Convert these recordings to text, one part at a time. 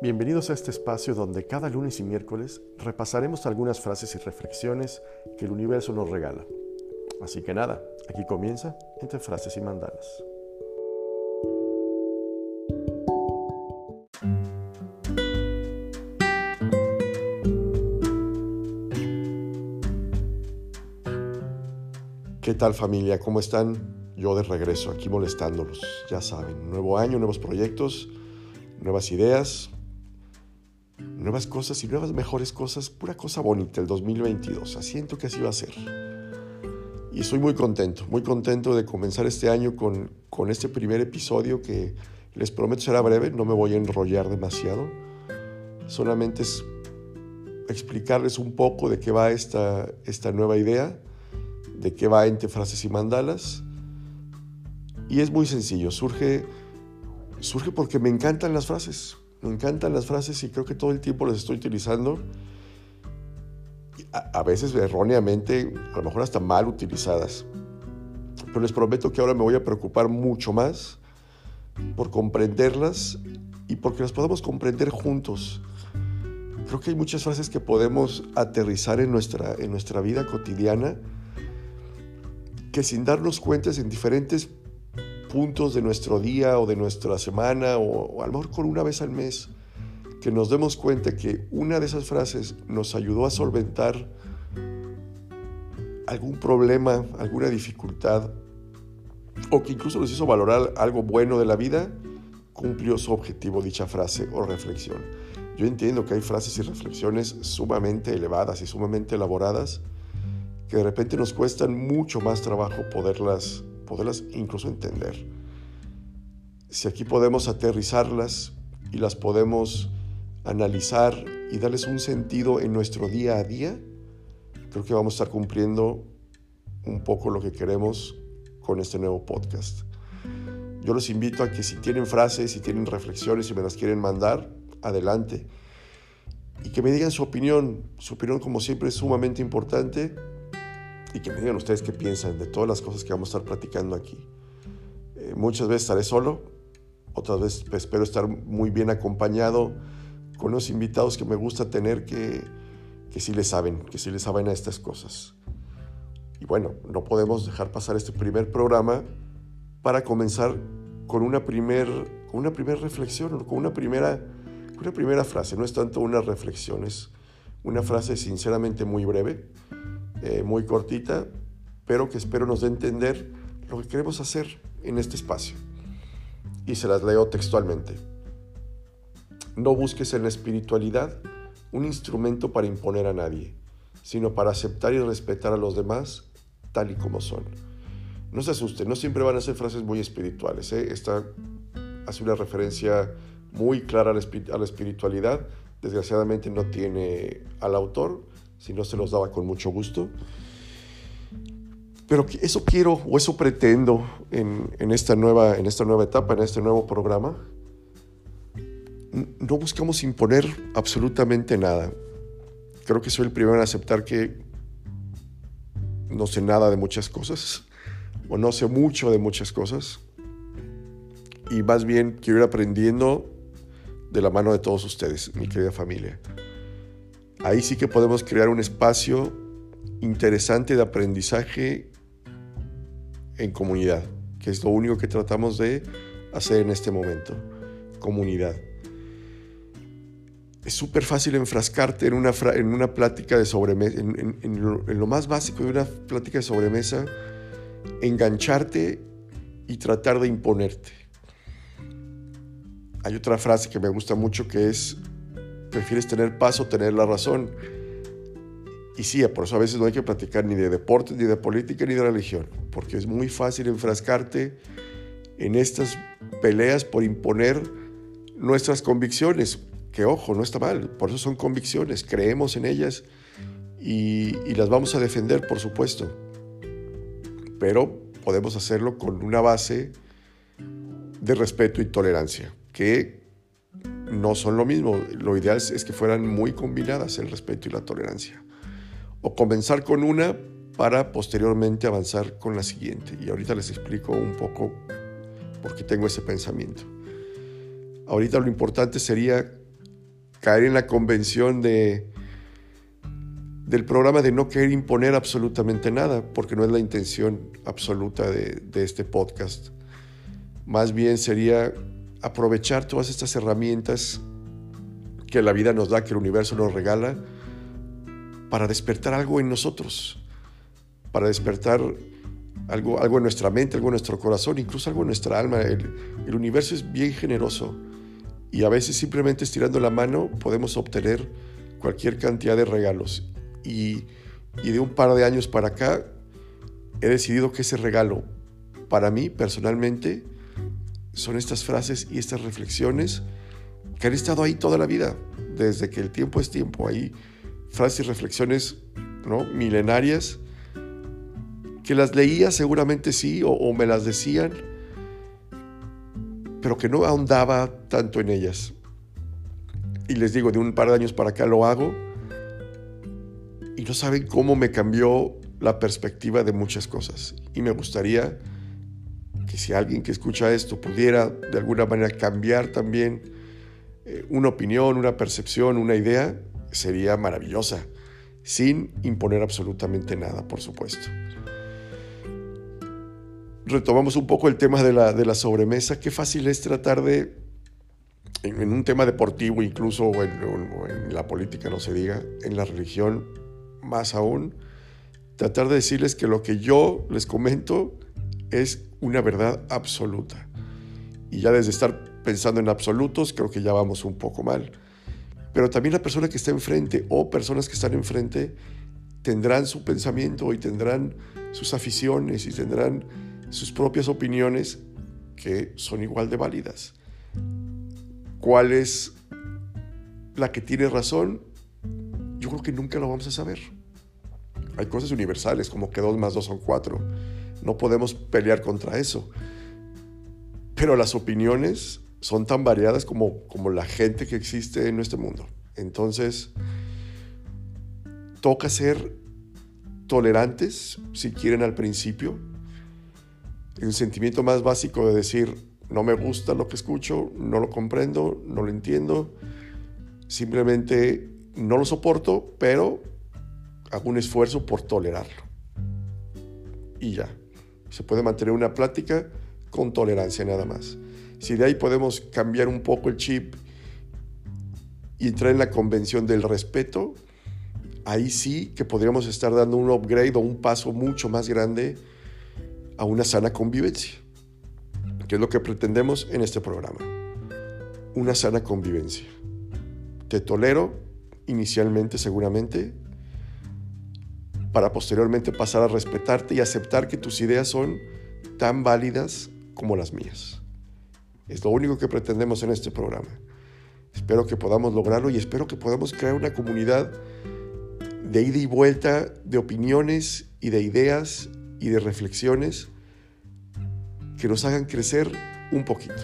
Bienvenidos a este espacio donde cada lunes y miércoles repasaremos algunas frases y reflexiones que el universo nos regala. Así que nada, aquí comienza entre frases y mandalas. ¿Qué tal familia? ¿Cómo están? Yo de regreso, aquí molestándolos. Ya saben, nuevo año, nuevos proyectos nuevas ideas, nuevas cosas y nuevas mejores cosas, pura cosa bonita el 2022. Siento que así va a ser. Y estoy muy contento, muy contento de comenzar este año con, con este primer episodio que les prometo será breve, no me voy a enrollar demasiado. Solamente es explicarles un poco de qué va esta, esta nueva idea, de qué va entre frases y mandalas. Y es muy sencillo, surge surge porque me encantan las frases. Me encantan las frases y creo que todo el tiempo las estoy utilizando. A, veces erróneamente, a lo mejor hasta mal utilizadas. Pero les prometo que ahora me voy a preocupar mucho más por comprenderlas y porque las podamos comprender juntos. Creo que hay muchas frases que podemos aterrizar en nuestra, en nuestra vida cotidiana que sin darnos cuenta en diferentes puntos de nuestro día o de nuestra semana o, a lo mejor con una vez al mes, que nos demos cuenta que una de esas frases nos ayudó a solventar algún problema, alguna dificultad, o que incluso nos hizo valorar algo bueno de la vida, cumplió su objetivo dicha frase o reflexión. Yo entiendo que hay frases y reflexiones sumamente elevadas y sumamente elaboradas que de repente nos cuestan mucho más trabajo poderlas poderlas incluso entender. Si aquí podemos aterrizarlas y las podemos analizar y darles un sentido en nuestro día a día, creo que vamos a estar cumpliendo un poco lo que queremos con este nuevo podcast. Yo los invito a que si tienen frases, si tienen reflexiones y me las quieren mandar, adelante. Y que me digan su opinión. Su opinión, como siempre, es sumamente importante y que me digan ustedes qué piensan de todas las cosas que vamos a estar platicando aquí. Eh, muchas veces estaré solo, otras veces espero estar muy bien acompañado con los invitados que me gusta tener que, que sí le saben, que sí le saben a estas cosas. Y bueno, no podemos dejar pasar este primer programa para comenzar con una primera una primer reflexión, con una primera, una primera frase. No es tanto una reflexión, es una frase sinceramente muy breve eh, muy cortita, pero que espero nos dé entender lo que queremos hacer en este espacio. Y se las leo textualmente. No busques en la espiritualidad un instrumento para imponer a nadie, sino para aceptar y respetar a los demás tal y como son. No se asusten, no siempre van a ser frases muy espirituales. ¿eh? Esta hace una referencia muy clara a la espiritualidad. Desgraciadamente no tiene al autor, si no se los daba con mucho gusto. Pero eso quiero o eso pretendo en, esta nueva, en esta nueva etapa, en este nuevo programa. No buscamos imponer absolutamente nada. Creo que soy el primero en aceptar que no sé nada de muchas cosas, o no sé mucho de muchas cosas, y más bien quiero ir aprendiendo de la mano de todos ustedes, mi querida familia. Ahí sí que podemos crear un espacio interesante de aprendizaje en comunidad, que es lo único que tratamos de hacer en este momento, comunidad. Es súper fácil enfrascarte en una, en una plática de sobremesa, en, lo, en lo más básico de una plática de sobremesa, engancharte y tratar de imponerte. Hay otra frase que me gusta mucho que es prefieres tener paz o tener la razón. Y sí, por eso a veces no hay que platicar ni de deportes, ni de política, ni de religión, porque es muy fácil enfrascarte en estas peleas por imponer nuestras convicciones, que ojo, no está mal, por eso son convicciones, creemos en ellas y, y las vamos a defender, por supuesto, pero podemos hacerlo con una base de respeto y tolerancia, que no son lo mismo. Lo ideal es, que fueran muy combinadas el respeto y la tolerancia. O comenzar con una para posteriormente avanzar con la siguiente. Y ahorita les explico un poco por qué tengo ese pensamiento. Ahorita lo importante sería caer en la convención de, del programa de no querer imponer absolutamente nada, porque no es la intención absoluta de, de este podcast. Más bien sería aprovechar todas estas herramientas que la vida nos da, que el universo nos regala, para despertar algo en nosotros, para despertar algo, algo en nuestra mente, algo en nuestro corazón, incluso algo en nuestra alma. El, universo es bien generoso y a veces simplemente estirando la mano podemos obtener cualquier cantidad de regalos. Y de un par de años para acá he decidido que ese regalo para mí personalmente son estas frases y estas reflexiones que han estado ahí toda la vida, desde que el tiempo es tiempo. Hay frases y reflexiones ¿no? milenarias que las leía seguramente sí o, o me las decían, pero que no ahondaba tanto en ellas. Y les digo, de un par de años para acá lo hago y no saben cómo me cambió la perspectiva de muchas cosas. Y me gustaría que si alguien que escucha esto pudiera de alguna manera cambiar también eh, una opinión, una percepción, una idea, sería maravillosa, sin imponer absolutamente nada, por supuesto retomamos un poco el tema de la, de la sobremesa. Qué fácil es tratar de, en, un tema deportivo incluso, en, o en, la política no se diga, en la religión más aún, tratar de decirles que lo que yo les comento es una verdad absoluta. Y ya desde estar pensando en absolutos, creo que ya vamos un poco mal. Pero también la persona que está enfrente o personas que están enfrente tendrán su pensamiento y tendrán sus aficiones y tendrán sus propias opiniones que son igual de válidas. ¿Cuál es la que tiene razón? Yo creo que nunca lo vamos a saber. Hay cosas universales como que dos más dos son cuatro. No podemos pelear contra eso. Pero las opiniones son tan variadas como, como la gente que existe en nuestro mundo. Entonces, toca ser tolerantes, si quieren, al principio, el sentimiento más básico de decir, no me gusta lo que escucho, no lo comprendo, no lo entiendo, simplemente no lo soporto, pero hago un esfuerzo por tolerarlo. Y ya, se puede mantener una plática con tolerancia nada más. Si de ahí podemos cambiar un poco el chip y entrar en la convención del respeto, ahí sí que podríamos estar dando un upgrade o un paso mucho más grande a una sana convivencia, que es lo que pretendemos en este programa. Una sana convivencia. Te tolero inicialmente seguramente para posteriormente pasar a respetarte y aceptar que tus ideas son tan válidas como las mías. Es lo único que pretendemos en este programa. Espero que podamos lograrlo y espero que podamos crear una comunidad de ida y vuelta de opiniones y de ideas y de reflexiones que nos hagan crecer un poquito.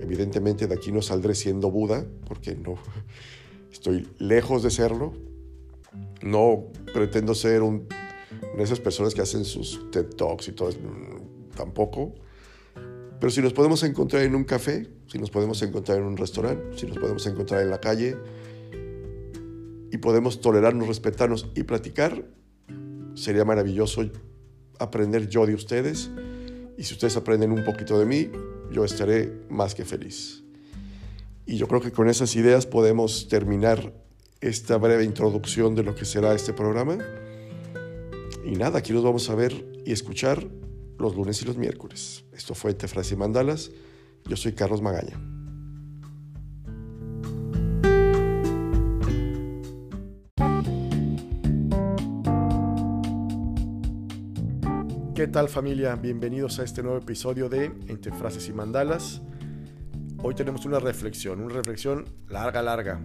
Evidentemente de aquí no saldré siendo Buda, porque no estoy lejos de serlo. No pretendo ser un, de esas personas que hacen sus TED Talks y todo eso, tampoco. Pero si nos podemos encontrar en un café, si nos podemos encontrar en un restaurante, si nos podemos encontrar en la calle y podemos tolerarnos, respetarnos y platicar, sería maravilloso aprender yo de ustedes. Y si ustedes aprenden un poquito de mí, yo estaré más que feliz. Y yo creo que con esas ideas podemos terminar esta breve introducción de lo que será este programa. Y nada, aquí nos vamos a ver y escuchar los lunes y los miércoles. Esto fue Tefras y Mandalas. Yo soy Carlos Magaña. ¿Qué tal familia? Bienvenidos a este nuevo episodio de Entre Frases y Mandalas. Hoy tenemos una reflexión, una reflexión larga, larga.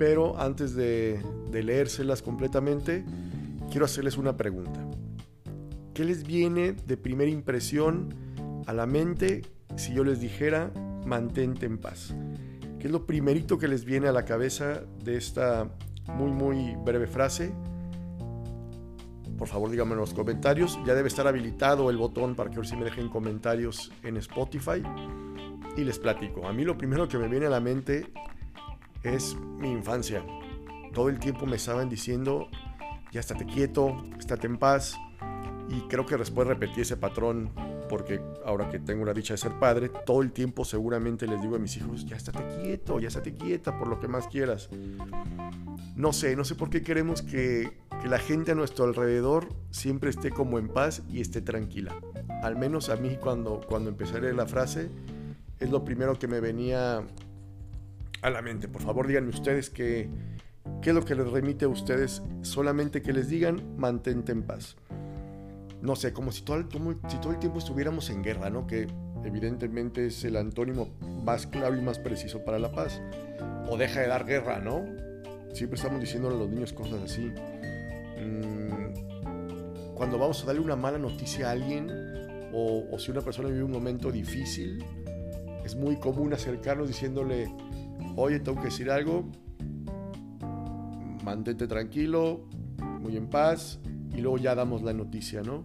Pero antes de, de leérselas completamente, quiero hacerles una pregunta. ¿Qué les viene de primera impresión a la mente si yo les dijera mantente en paz? ¿Qué es lo primerito que les viene a la cabeza de esta muy, muy breve frase? por favor díganme en los comentarios. Ya debe estar habilitado el botón para que ahora sí me dejen comentarios en Spotify. Y les platico. A mí lo primero que me viene a la mente es mi infancia. Todo el tiempo me estaban diciendo, ya estate quieto, estate en paz. Y creo que después repetí ese patrón porque ahora que tengo la dicha de ser padre, todo el tiempo seguramente les digo a mis hijos, ya estate quieto, ya estate quieta por lo que más quieras. No sé, no sé por qué queremos que, que la gente a nuestro alrededor siempre esté como en paz y esté tranquila. Al menos a mí cuando, cuando empecé la frase, es lo primero que me venía a la mente. Por favor, díganme ustedes qué, qué es lo que les remite a ustedes. Solamente que les digan, mantente en paz no sé, como si todo, el, tiempo estuviéramos en guerra, ¿no? Que evidentemente es el antónimo más claro y más preciso para la paz. O deja de dar guerra, ¿no? Siempre estamos diciéndole a los niños cosas así. Mm, cuando vamos a darle una mala noticia a alguien, o si una persona vive un momento difícil, es muy común acercarnos diciéndole, oye, tengo que decir algo, mantente tranquilo, muy en paz, y luego ya damos la noticia, ¿no?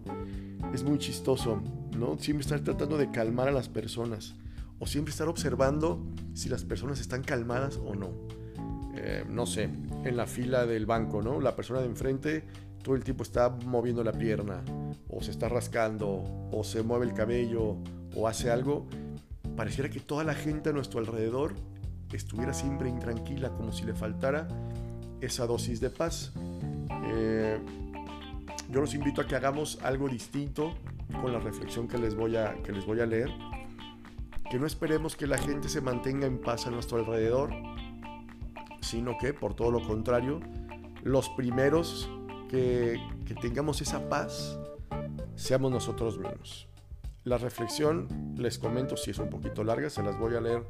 Es muy chistoso, ¿no? Siempre estar tratando de calmar a las personas o siempre estar observando si las personas están calmadas o no. Eh, no sé, en la fila del banco, ¿no? La persona de enfrente todo el tiempo está moviendo la pierna o se está rascando o se mueve el cabello o hace algo. Pareciera que toda la gente a nuestro alrededor estuviera siempre intranquila, como si le faltara esa dosis de paz. Eh, yo los invito a que hagamos algo distinto con la reflexión que les voy a, que les voy a leer. Que no esperemos que la gente se mantenga en paz a nuestro alrededor, sino que, por todo lo contrario, los primeros que, que tengamos esa paz seamos nosotros mismos. La reflexión, les comento si es un poquito larga, se las voy a leer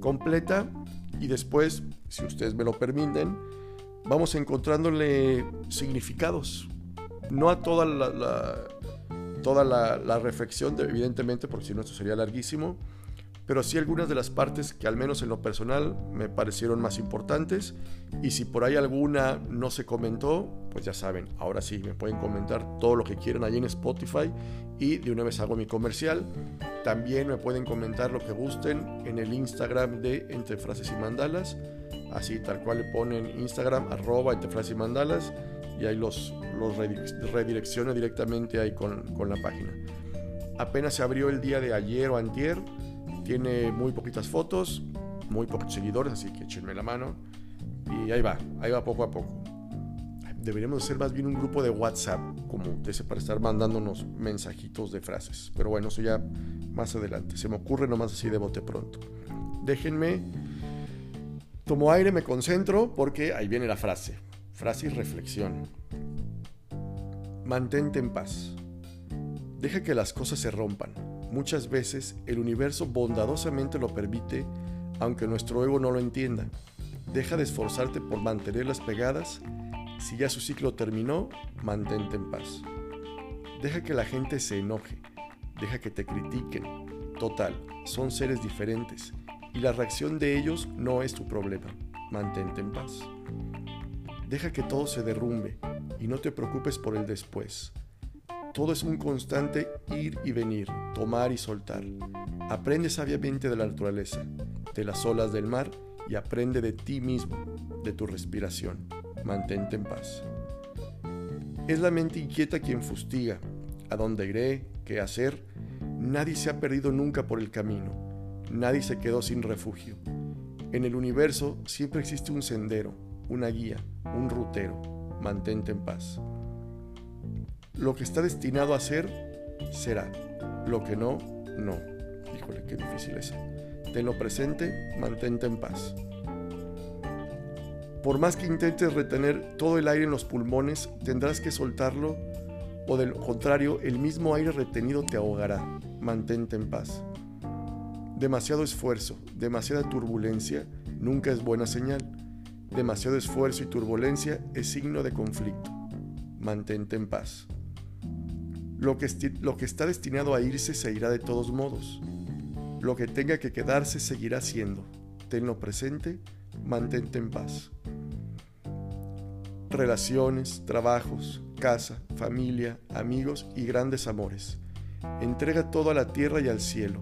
completa. Y después, si ustedes me lo permiten, vamos encontrándole significados. No a toda la, toda la, reflexión, evidentemente, porque si no esto sería larguísimo, pero sí algunas de las partes que al menos en lo personal me parecieron más importantes y si por ahí alguna no se comentó, pues ya saben, ahora sí, me pueden comentar todo lo que quieran allí en Spotify y de una vez hago mi comercial. También me pueden comentar lo que gusten en el Instagram de Entre Frases y Mandalas, así tal cual le ponen Instagram arroba Entre Frases y Mandalas y ahí los, los directamente ahí con, con, la página. Apenas se abrió el día de ayer o antier, tiene muy poquitas fotos, muy pocos seguidores, así que échenme la mano. Y ahí va, ahí va poco a poco. Deberíamos ser más bien un grupo de WhatsApp, como ese, para estar mandándonos mensajitos de frases. Pero bueno, eso ya más adelante. Se me ocurre nomás así de bote pronto. Déjenme, tomo aire, me concentro, porque ahí viene la frase. Frase y reflexión. Mantente en paz. Deja que las cosas se rompan. Muchas veces el universo bondadosamente lo permite, aunque nuestro ego no lo entienda. Deja de esforzarte por mantenerlas pegadas. Si ya su ciclo terminó, mantente en paz. Deja que la gente se enoje. Deja que te critiquen. Total, son seres diferentes y la reacción de ellos no es tu problema. Mantente en paz. Deja que todo se derrumbe y no te preocupes por el después. Todo es un constante ir y venir, tomar y soltar. Aprende sabiamente de la naturaleza, de las olas del mar y aprende de ti mismo, de tu respiración. Mantente en paz. Es la mente inquieta quien fustiga. ¿A dónde iré? ¿Qué hacer? Nadie se ha perdido nunca por el camino. Nadie se quedó sin refugio. En el universo siempre existe un sendero, una guía, un rutero. Mantente en paz. Lo que está destinado a ser, será. Lo que no, no. Híjole, qué difícil es. Tenlo presente, mantente en paz. Por más que intentes retener todo el aire en los pulmones, tendrás que soltarlo o del contrario, el mismo aire retenido te ahogará. Mantente en paz. Demasiado esfuerzo, demasiada turbulencia nunca es buena señal. Demasiado esfuerzo y turbulencia es signo de conflicto. Mantente en paz. Lo que, lo que está destinado a irse se irá de todos modos. Lo que tenga que quedarse seguirá siendo. Tenlo presente, mantente en paz. Relaciones, trabajos, casa, familia, amigos y grandes amores. Entrega todo a la tierra y al cielo.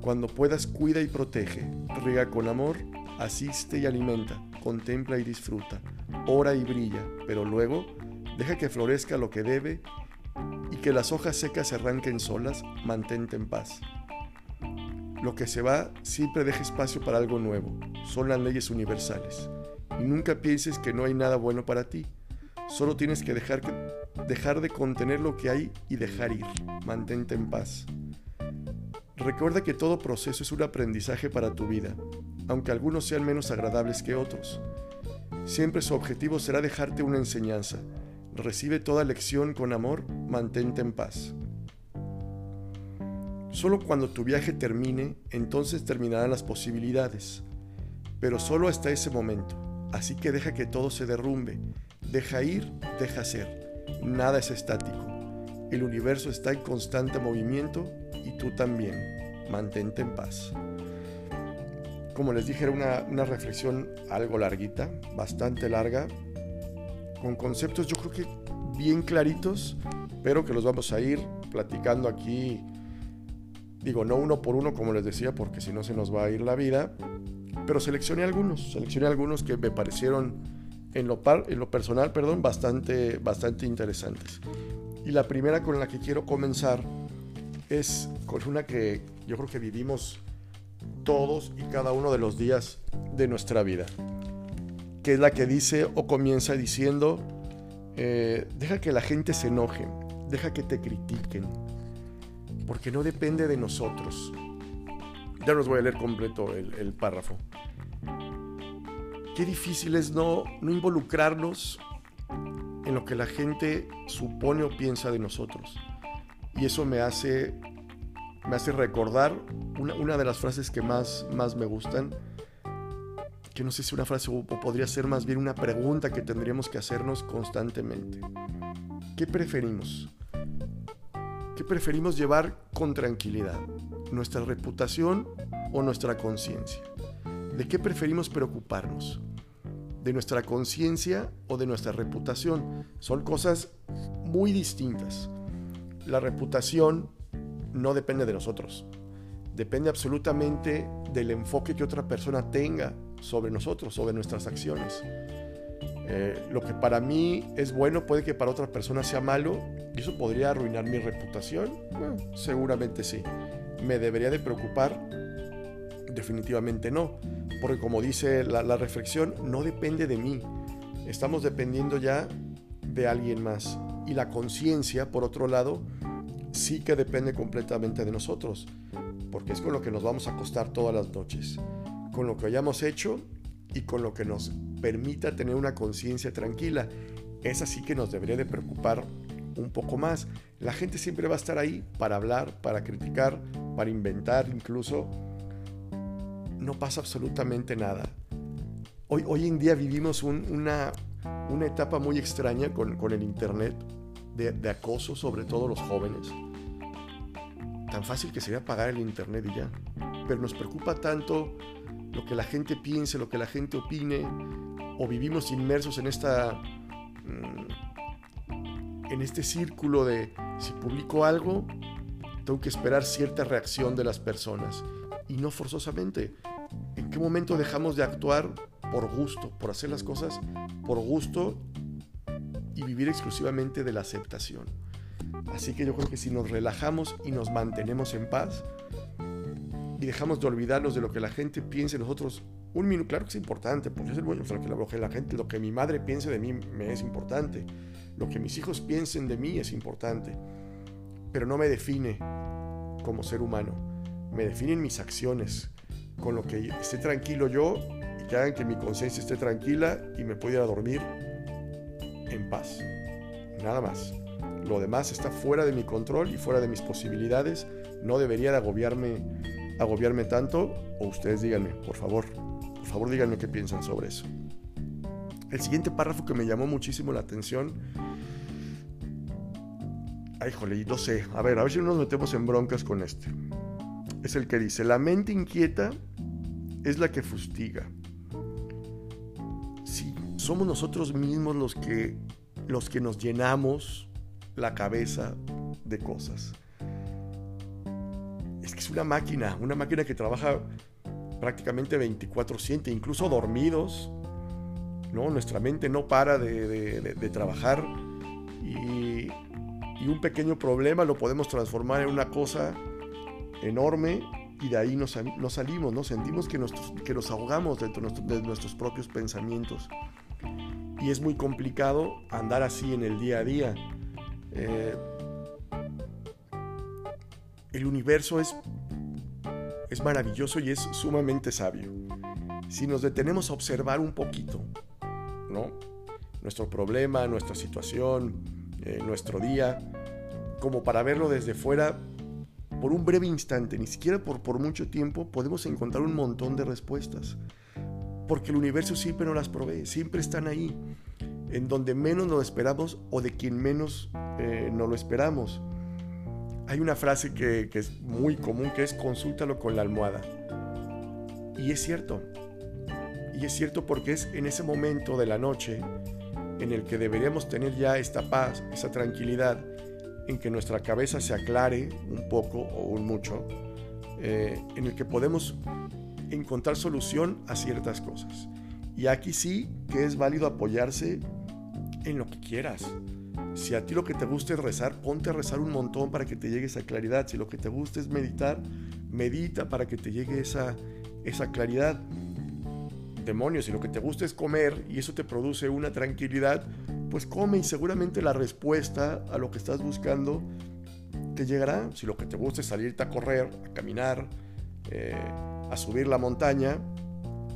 Cuando puedas, cuida y protege, riega con amor, asiste y alimenta, contempla y disfruta, ora y brilla, pero luego deja que florezca lo que debe y que las hojas secas se arranquen solas, mantente en paz. Lo que se va siempre deja espacio para algo nuevo, son las leyes universales. Y nunca pienses que no hay nada bueno para ti. Solo tienes que dejar, dejar de contener lo que hay y dejar ir. Mantente en paz. Recuerda que todo proceso es un aprendizaje para tu vida, aunque algunos sean menos agradables que otros. Siempre su objetivo será dejarte una enseñanza. Recibe toda lección con amor, mantente en paz. Solo cuando tu viaje termine, entonces terminarán las posibilidades, pero solo hasta ese momento. Así que deja que todo se derrumbe, deja ir, deja ser. Nada es estático. El universo está en constante movimiento y tú también. Mantente en paz. Como les dije, era una, una reflexión algo larguita, bastante larga, con conceptos yo creo que bien claritos, pero que los vamos a ir platicando aquí Digo, no uno por uno, como les decía, porque si no se nos va a ir la vida. Pero seleccioné algunos, seleccioné algunos que me parecieron en lo, par, en lo personal, perdón, bastante, bastante interesantes. Y la primera con la que quiero comenzar es con una que yo creo que vivimos todos y cada uno de los días de nuestra vida, que es la que dice o comienza diciendo, eh, deja que la gente se enoje, deja que te critiquen, porque no depende de nosotros. Ya no os voy a leer completo el, párrafo. Qué difícil es no, no involucrarnos en lo que la gente supone o piensa de nosotros. Y eso me hace, me hace recordar una, una de las frases que más, más me gustan, que no sé si una frase o podría ser más bien una pregunta que tendríamos que hacernos constantemente. ¿Qué preferimos? ¿Qué preferimos llevar con tranquilidad? ¿Nuestra reputación o nuestra conciencia? ¿De qué preferimos preocuparnos? ¿De nuestra conciencia o de nuestra reputación? Son cosas muy distintas. La reputación no depende de nosotros. Depende absolutamente del enfoque que otra persona tenga sobre nosotros, sobre nuestras acciones. Eh, lo que para mí es bueno puede que para otra persona sea malo y eso podría arruinar mi reputación. seguramente sí. ¿Me debería de preocupar? Definitivamente no, porque como dice la, la reflexión, no depende de mí. Estamos dependiendo ya de alguien más. Y la conciencia, por otro lado, sí que depende completamente de nosotros, porque es con lo que nos vamos a acostar todas las noches, con lo que hayamos hecho y con lo que nos permita tener una conciencia tranquila. Es así que nos debería de preocupar un poco más. La gente siempre va a estar ahí para hablar, para criticar, para inventar incluso. No pasa absolutamente nada. Hoy, hoy en día vivimos una, una etapa muy extraña con, con el Internet, de, acoso, sobre todo los jóvenes. Tan fácil que sería pagar el Internet y ya. Pero nos preocupa tanto lo que la gente piense, lo que la gente opine, o vivimos inmersos en esta mm, en este círculo de si publico algo, tengo que esperar cierta reacción de las personas y no forzosamente. ¿En qué momento dejamos de actuar por gusto, por hacer las cosas por gusto y vivir exclusivamente de la aceptación? Así que yo creo que si nos relajamos y nos mantenemos en paz, y dejamos de olvidarnos de lo que la gente piense de nosotros. Un minuto, claro que es importante, porque es bueno, lo que la gente, lo que mi madre piense de mí me es importante, lo que mis hijos piensen de mí es importante, pero no me define como ser humano, me definen mis acciones, con lo que esté tranquilo yo y que hagan que mi conciencia esté tranquila y me pueda dormir en paz. Nada más. Lo demás está fuera de mi control y fuera de mis posibilidades. No debería de agobiarme agobiarme tanto o ustedes díganme, por favor, por favor díganme qué piensan sobre eso. El siguiente párrafo que me llamó muchísimo la atención, ay jole, no sé, a ver, a ver si no nos metemos en broncas con este. Es el que dice, la mente inquieta es la que fustiga. Sí, somos nosotros mismos los que, los que nos llenamos la cabeza de cosas es que es una máquina, una máquina que trabaja prácticamente 24/7, incluso dormidos. ¿no? Nuestra mente no para de, trabajar y, un pequeño problema lo podemos transformar en una cosa enorme y de ahí nos, salimos, ¿no? sentimos que, que nos ahogamos dentro de nuestros propios pensamientos. Y es muy complicado andar así en el día a día. Eh, el universo es, es maravilloso y es sumamente sabio. Si nos detenemos a observar un poquito, ¿no? Nuestro problema, nuestra situación, eh, nuestro día, como para verlo desde fuera por un breve instante, ni siquiera por, por mucho tiempo, podemos encontrar un montón de respuestas. Porque el universo siempre nos las provee, siempre están ahí, en donde menos nos esperamos o de quien menos eh, lo esperamos. Hay una frase que, es muy común que es consúltalo con la almohada. Y es cierto. Y es cierto porque es en ese momento de la noche en el que deberíamos tener ya esta paz, esa tranquilidad, en que nuestra cabeza se aclare un poco o un mucho, eh, en el que podemos encontrar solución a ciertas cosas. Y aquí sí que es válido apoyarse en lo que quieras. Si a ti lo que te gusta es rezar, ponte a rezar un montón para que te llegue esa claridad. Si lo que te gusta es meditar, medita para que te llegue esa, esa claridad. Demonios, si lo que te gusta es comer y eso te produce una tranquilidad, pues come y seguramente la respuesta a lo que estás buscando te llegará. Si lo que te gusta es salirte a correr, a caminar, eh, a subir la montaña,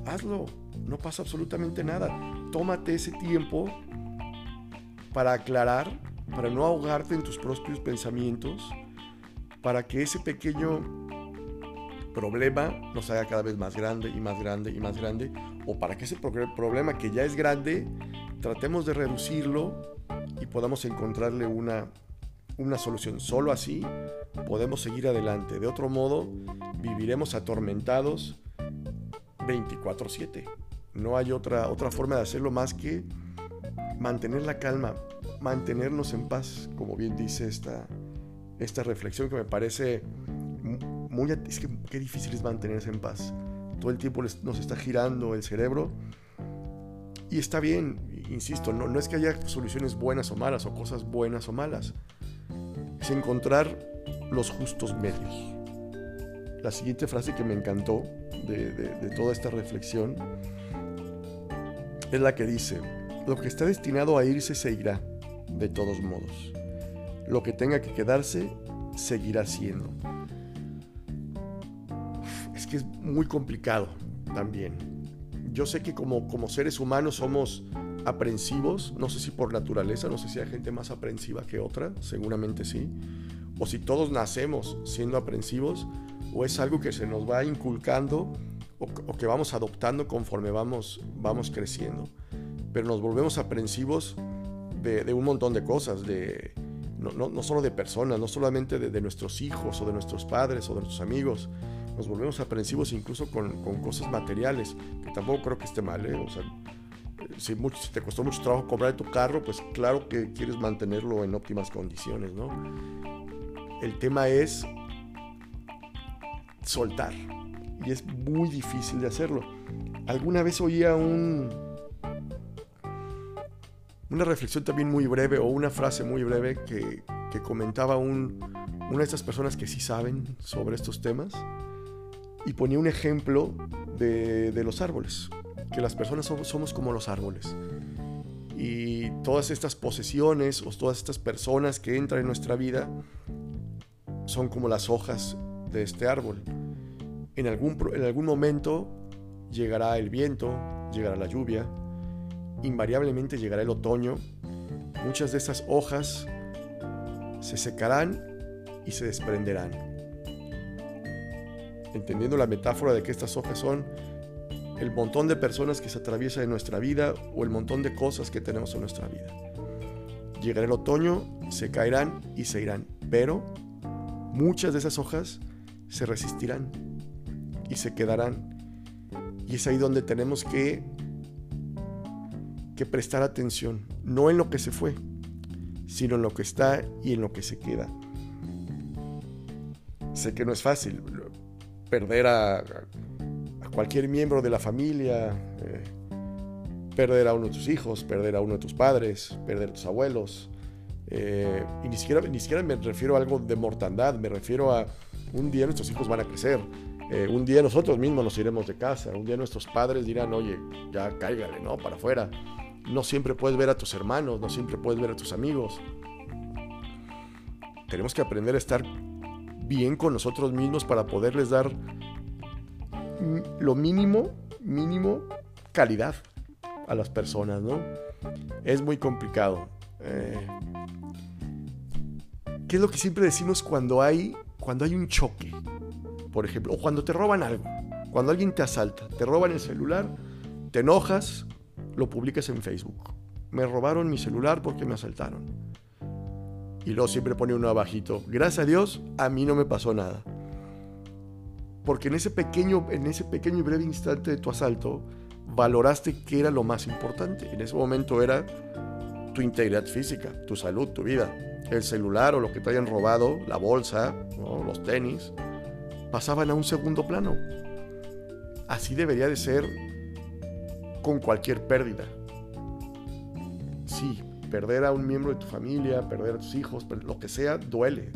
hazlo. No pasa absolutamente nada. Tómate ese tiempo para aclarar, para no ahogarte en tus propios pensamientos, para que ese pequeño problema nos haga cada vez más grande y más grande y más grande, o para que ese problema que ya es grande, tratemos de reducirlo y podamos encontrarle una, una solución. Solo así podemos seguir adelante. De otro modo, viviremos atormentados 24/7. No hay otra, otra forma de hacerlo más que mantener la calma, mantenernos en paz, como bien dice esta, esta reflexión que me parece muy... Es que qué difícil es mantenerse en paz. Todo el tiempo nos está girando el cerebro y está bien, insisto, no, no es que haya soluciones buenas o malas o cosas buenas o malas, es encontrar los justos medios. La siguiente frase que me encantó de, de toda esta reflexión es la que dice, lo que está destinado a irse se irá, de todos modos. Lo que tenga que quedarse, seguirá siendo. Es que es muy complicado también. Yo sé que como, como seres humanos somos aprensivos, no sé si por naturaleza, no sé si hay gente más aprensiva que otra, seguramente sí, o si todos nacemos siendo aprensivos, o es algo que se nos va inculcando o, que vamos adoptando conforme vamos, vamos creciendo pero nos volvemos aprensivos de, un montón de cosas, de, no, no, solo de personas, no solamente de, nuestros hijos o de nuestros padres o de nuestros amigos, nos volvemos aprensivos incluso con, con cosas materiales, que tampoco creo que esté mal, ¿eh? o sea, si, mucho, si, te costó mucho trabajo comprar tu carro, pues claro que quieres mantenerlo en óptimas condiciones, ¿no? El tema es soltar y es muy difícil de hacerlo. Alguna vez oía un, una reflexión también muy breve o una frase muy breve que, comentaba una de estas personas que sí saben sobre estos temas y ponía un ejemplo de, los árboles, que las personas somos, somos, como los árboles. Y todas estas posesiones o todas estas personas que entran en nuestra vida son como las hojas de este árbol. En algún, en algún momento llegará el viento, llegará la lluvia, invariablemente llegará el otoño, muchas de estas hojas se secarán y se desprenderán. Entendiendo la metáfora de que estas hojas son el montón de personas que se atraviesan en nuestra vida o el montón de cosas que tenemos en nuestra vida. Llegará el otoño, se caerán y se irán, pero muchas de esas hojas se resistirán y se quedarán. Y es ahí donde tenemos que que prestar atención, no en lo que se fue, sino en lo que está y en lo que se queda. sé que no es fácil. Perder a, cualquier miembro de la familia, eh, perder a uno de tus hijos, perder a uno de tus padres, perder a tus abuelos. Eh, y ni siquiera, ni siquiera me refiero a algo de mortandad, me refiero a un día nuestros hijos van a crecer, eh, un día nosotros mismos nos iremos de casa, un día nuestros padres dirán, oye, ya cáigale, ¿no? Para afuera. No siempre puedes ver a tus hermanos, no siempre puedes ver a tus amigos. Tenemos que aprender a estar bien con nosotros mismos para poderles dar lo mínimo, mínimo calidad a las personas, ¿no? Es muy complicado. Eh, ¿Qué es lo que siempre decimos cuando hay, cuando hay un choque? Por ejemplo, o cuando te roban algo. Cuando alguien te asalta, te roban el celular, te enojas, lo publicas en Facebook. Me robaron mi celular porque me asaltaron. Y luego siempre pone uno abajito. Gracias a Dios, a mí no me pasó nada. Porque en ese pequeño, en ese pequeño y breve instante de tu asalto, valoraste que era lo más importante. En ese momento era tu integridad física, tu salud, tu vida. El celular o lo que te hayan robado, la bolsa, los tenis, pasaban a un segundo plano. Así debería de ser con cualquier pérdida. Sí, perder a un miembro de tu familia, perder a tus hijos, lo que sea, duele.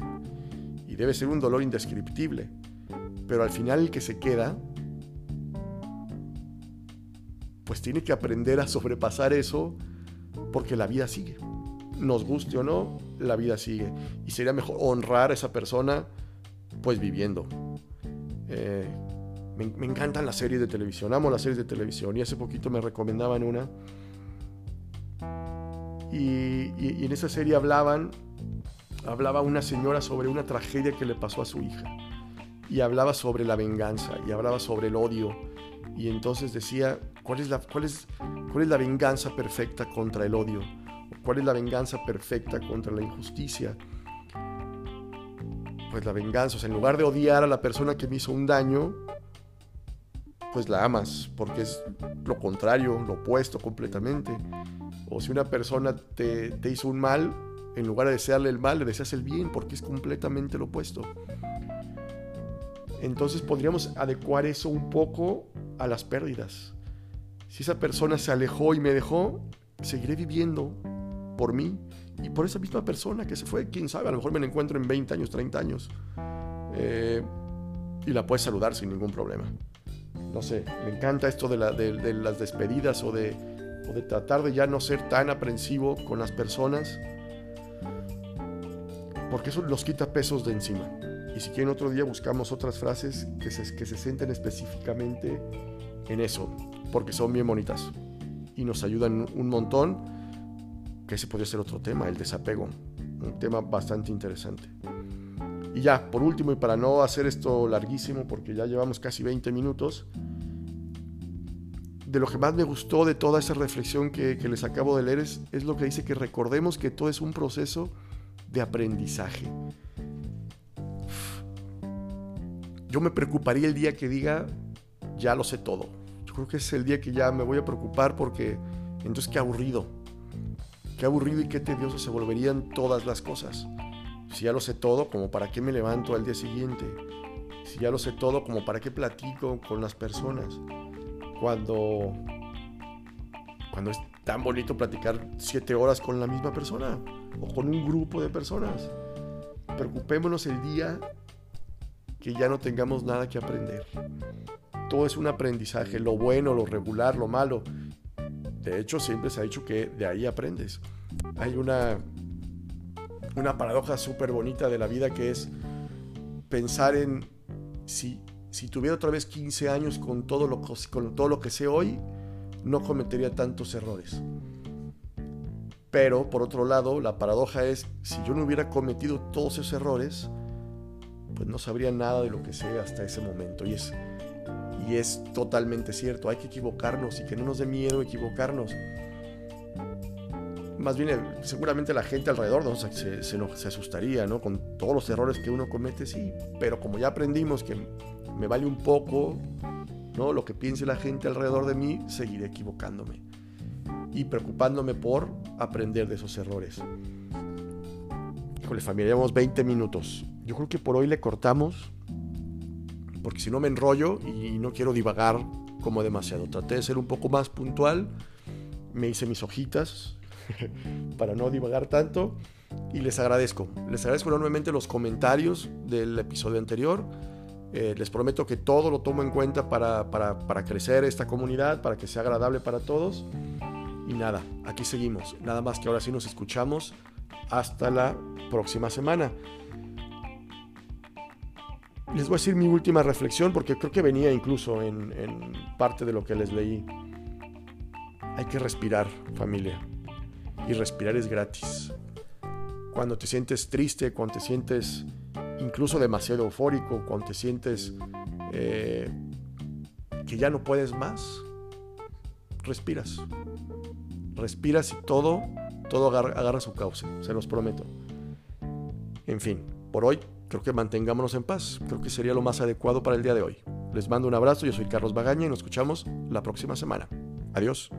Y debe ser un dolor indescriptible. Pero al final el que se queda, pues tiene que aprender a sobrepasar eso porque la vida sigue. Nos guste o no, la vida sigue. Y sería mejor honrar a esa persona pues viviendo. Eh, me, encantan las series de televisión, amo las series de televisión y hace poquito me recomendaban una. Y, y, en esa serie hablaban, hablaba una señora sobre una tragedia que le pasó a su hija. Y hablaba sobre la venganza y hablaba sobre el odio. Y entonces decía, ¿cuál es la, cuál es, cuál es la venganza perfecta contra el odio? ¿Cuál es la venganza perfecta contra la injusticia? Pues la venganza, o sea, en lugar de odiar a la persona que me hizo un daño, pues la amas, porque es lo contrario, lo opuesto completamente. O si una persona te, te hizo un mal, en lugar de desearle el mal, le deseas el bien, porque es completamente lo opuesto. Entonces podríamos adecuar eso un poco a las pérdidas. Si esa persona se alejó y me dejó, seguiré viviendo por mí y por esa misma persona que se fue. Quién sabe, a lo mejor me la encuentro en 20 años, 30 años. Eh, y la puedes saludar sin ningún problema no sé, me encanta esto de, las despedidas o de, de tratar de ya no ser tan aprensivo con las personas, porque eso los quita pesos de encima. Y si quieren otro día buscamos otras frases que se, que se centren específicamente en eso, porque son bien bonitas y nos ayudan un montón, que ese podría ser otro tema, el desapego, un tema bastante interesante. Y ya, por último, y para no hacer esto larguísimo, porque ya llevamos casi 20 minutos, de lo que más me gustó de toda esa reflexión que, les acabo de leer es, es lo que dice que recordemos que todo es un proceso de aprendizaje. Yo me preocuparía el día que diga, ya lo sé todo. Yo creo que es el día que ya me voy a preocupar porque entonces qué aburrido. Qué aburrido y qué tedioso se volverían todas las cosas. Si ya lo sé todo, como para qué me levanto al día siguiente. Si ya lo sé todo, como para qué platico con las personas. Cuando, cuando es tan bonito platicar siete horas con la misma persona o con un grupo de personas. Preocupémonos el día que ya no tengamos nada que aprender. Todo es un aprendizaje, lo bueno, lo regular, lo malo. De hecho, siempre se ha dicho que de ahí aprendes. Hay una una paradoja súper bonita de la vida que es pensar en si, si tuviera otra vez 15 años con todo, lo, con todo lo que sé hoy, no cometería tantos errores. Pero, por otro lado, la paradoja es, si yo no hubiera cometido todos esos errores, pues no sabría nada de lo que sé hasta ese momento. Y es, y es totalmente cierto, hay que equivocarnos y que no nos dé miedo equivocarnos más bien seguramente la gente alrededor ¿no? se, se, asustaría, ¿no? Con todos los errores que uno comete, sí, pero como ya aprendimos que me vale un poco, ¿no? Lo que piense la gente alrededor de mí, seguiré equivocándome y preocupándome por aprender de esos errores. Híjole, familia, llevamos 20 minutos. yo creo que por hoy le cortamos, porque si no me enrollo y no quiero divagar como demasiado. Traté de ser un poco más puntual, me hice mis hojitas para no divagar tanto y les agradezco. Les agradezco enormemente los comentarios del episodio anterior. Eh, les prometo que todo lo tomo en cuenta para, para, para crecer esta comunidad, para que sea agradable para todos. Y nada, aquí seguimos. Nada más que ahora sí nos escuchamos. Hasta la próxima semana. Les voy a decir mi última reflexión porque creo que venía incluso en, parte de lo que les leí. Hay que respirar, familia. Y respirar es gratis. Cuando te sientes triste, cuando te sientes incluso demasiado eufórico, cuando te sientes eh, que ya no puedes más, respiras. Respiras y todo, todo agarra, agarra su cauce, se los prometo. En fin, por hoy creo que mantengámonos en paz. Creo que sería lo más adecuado para el día de hoy. Les mando un abrazo, yo soy Carlos Bagaña y nos escuchamos la próxima semana. Adiós.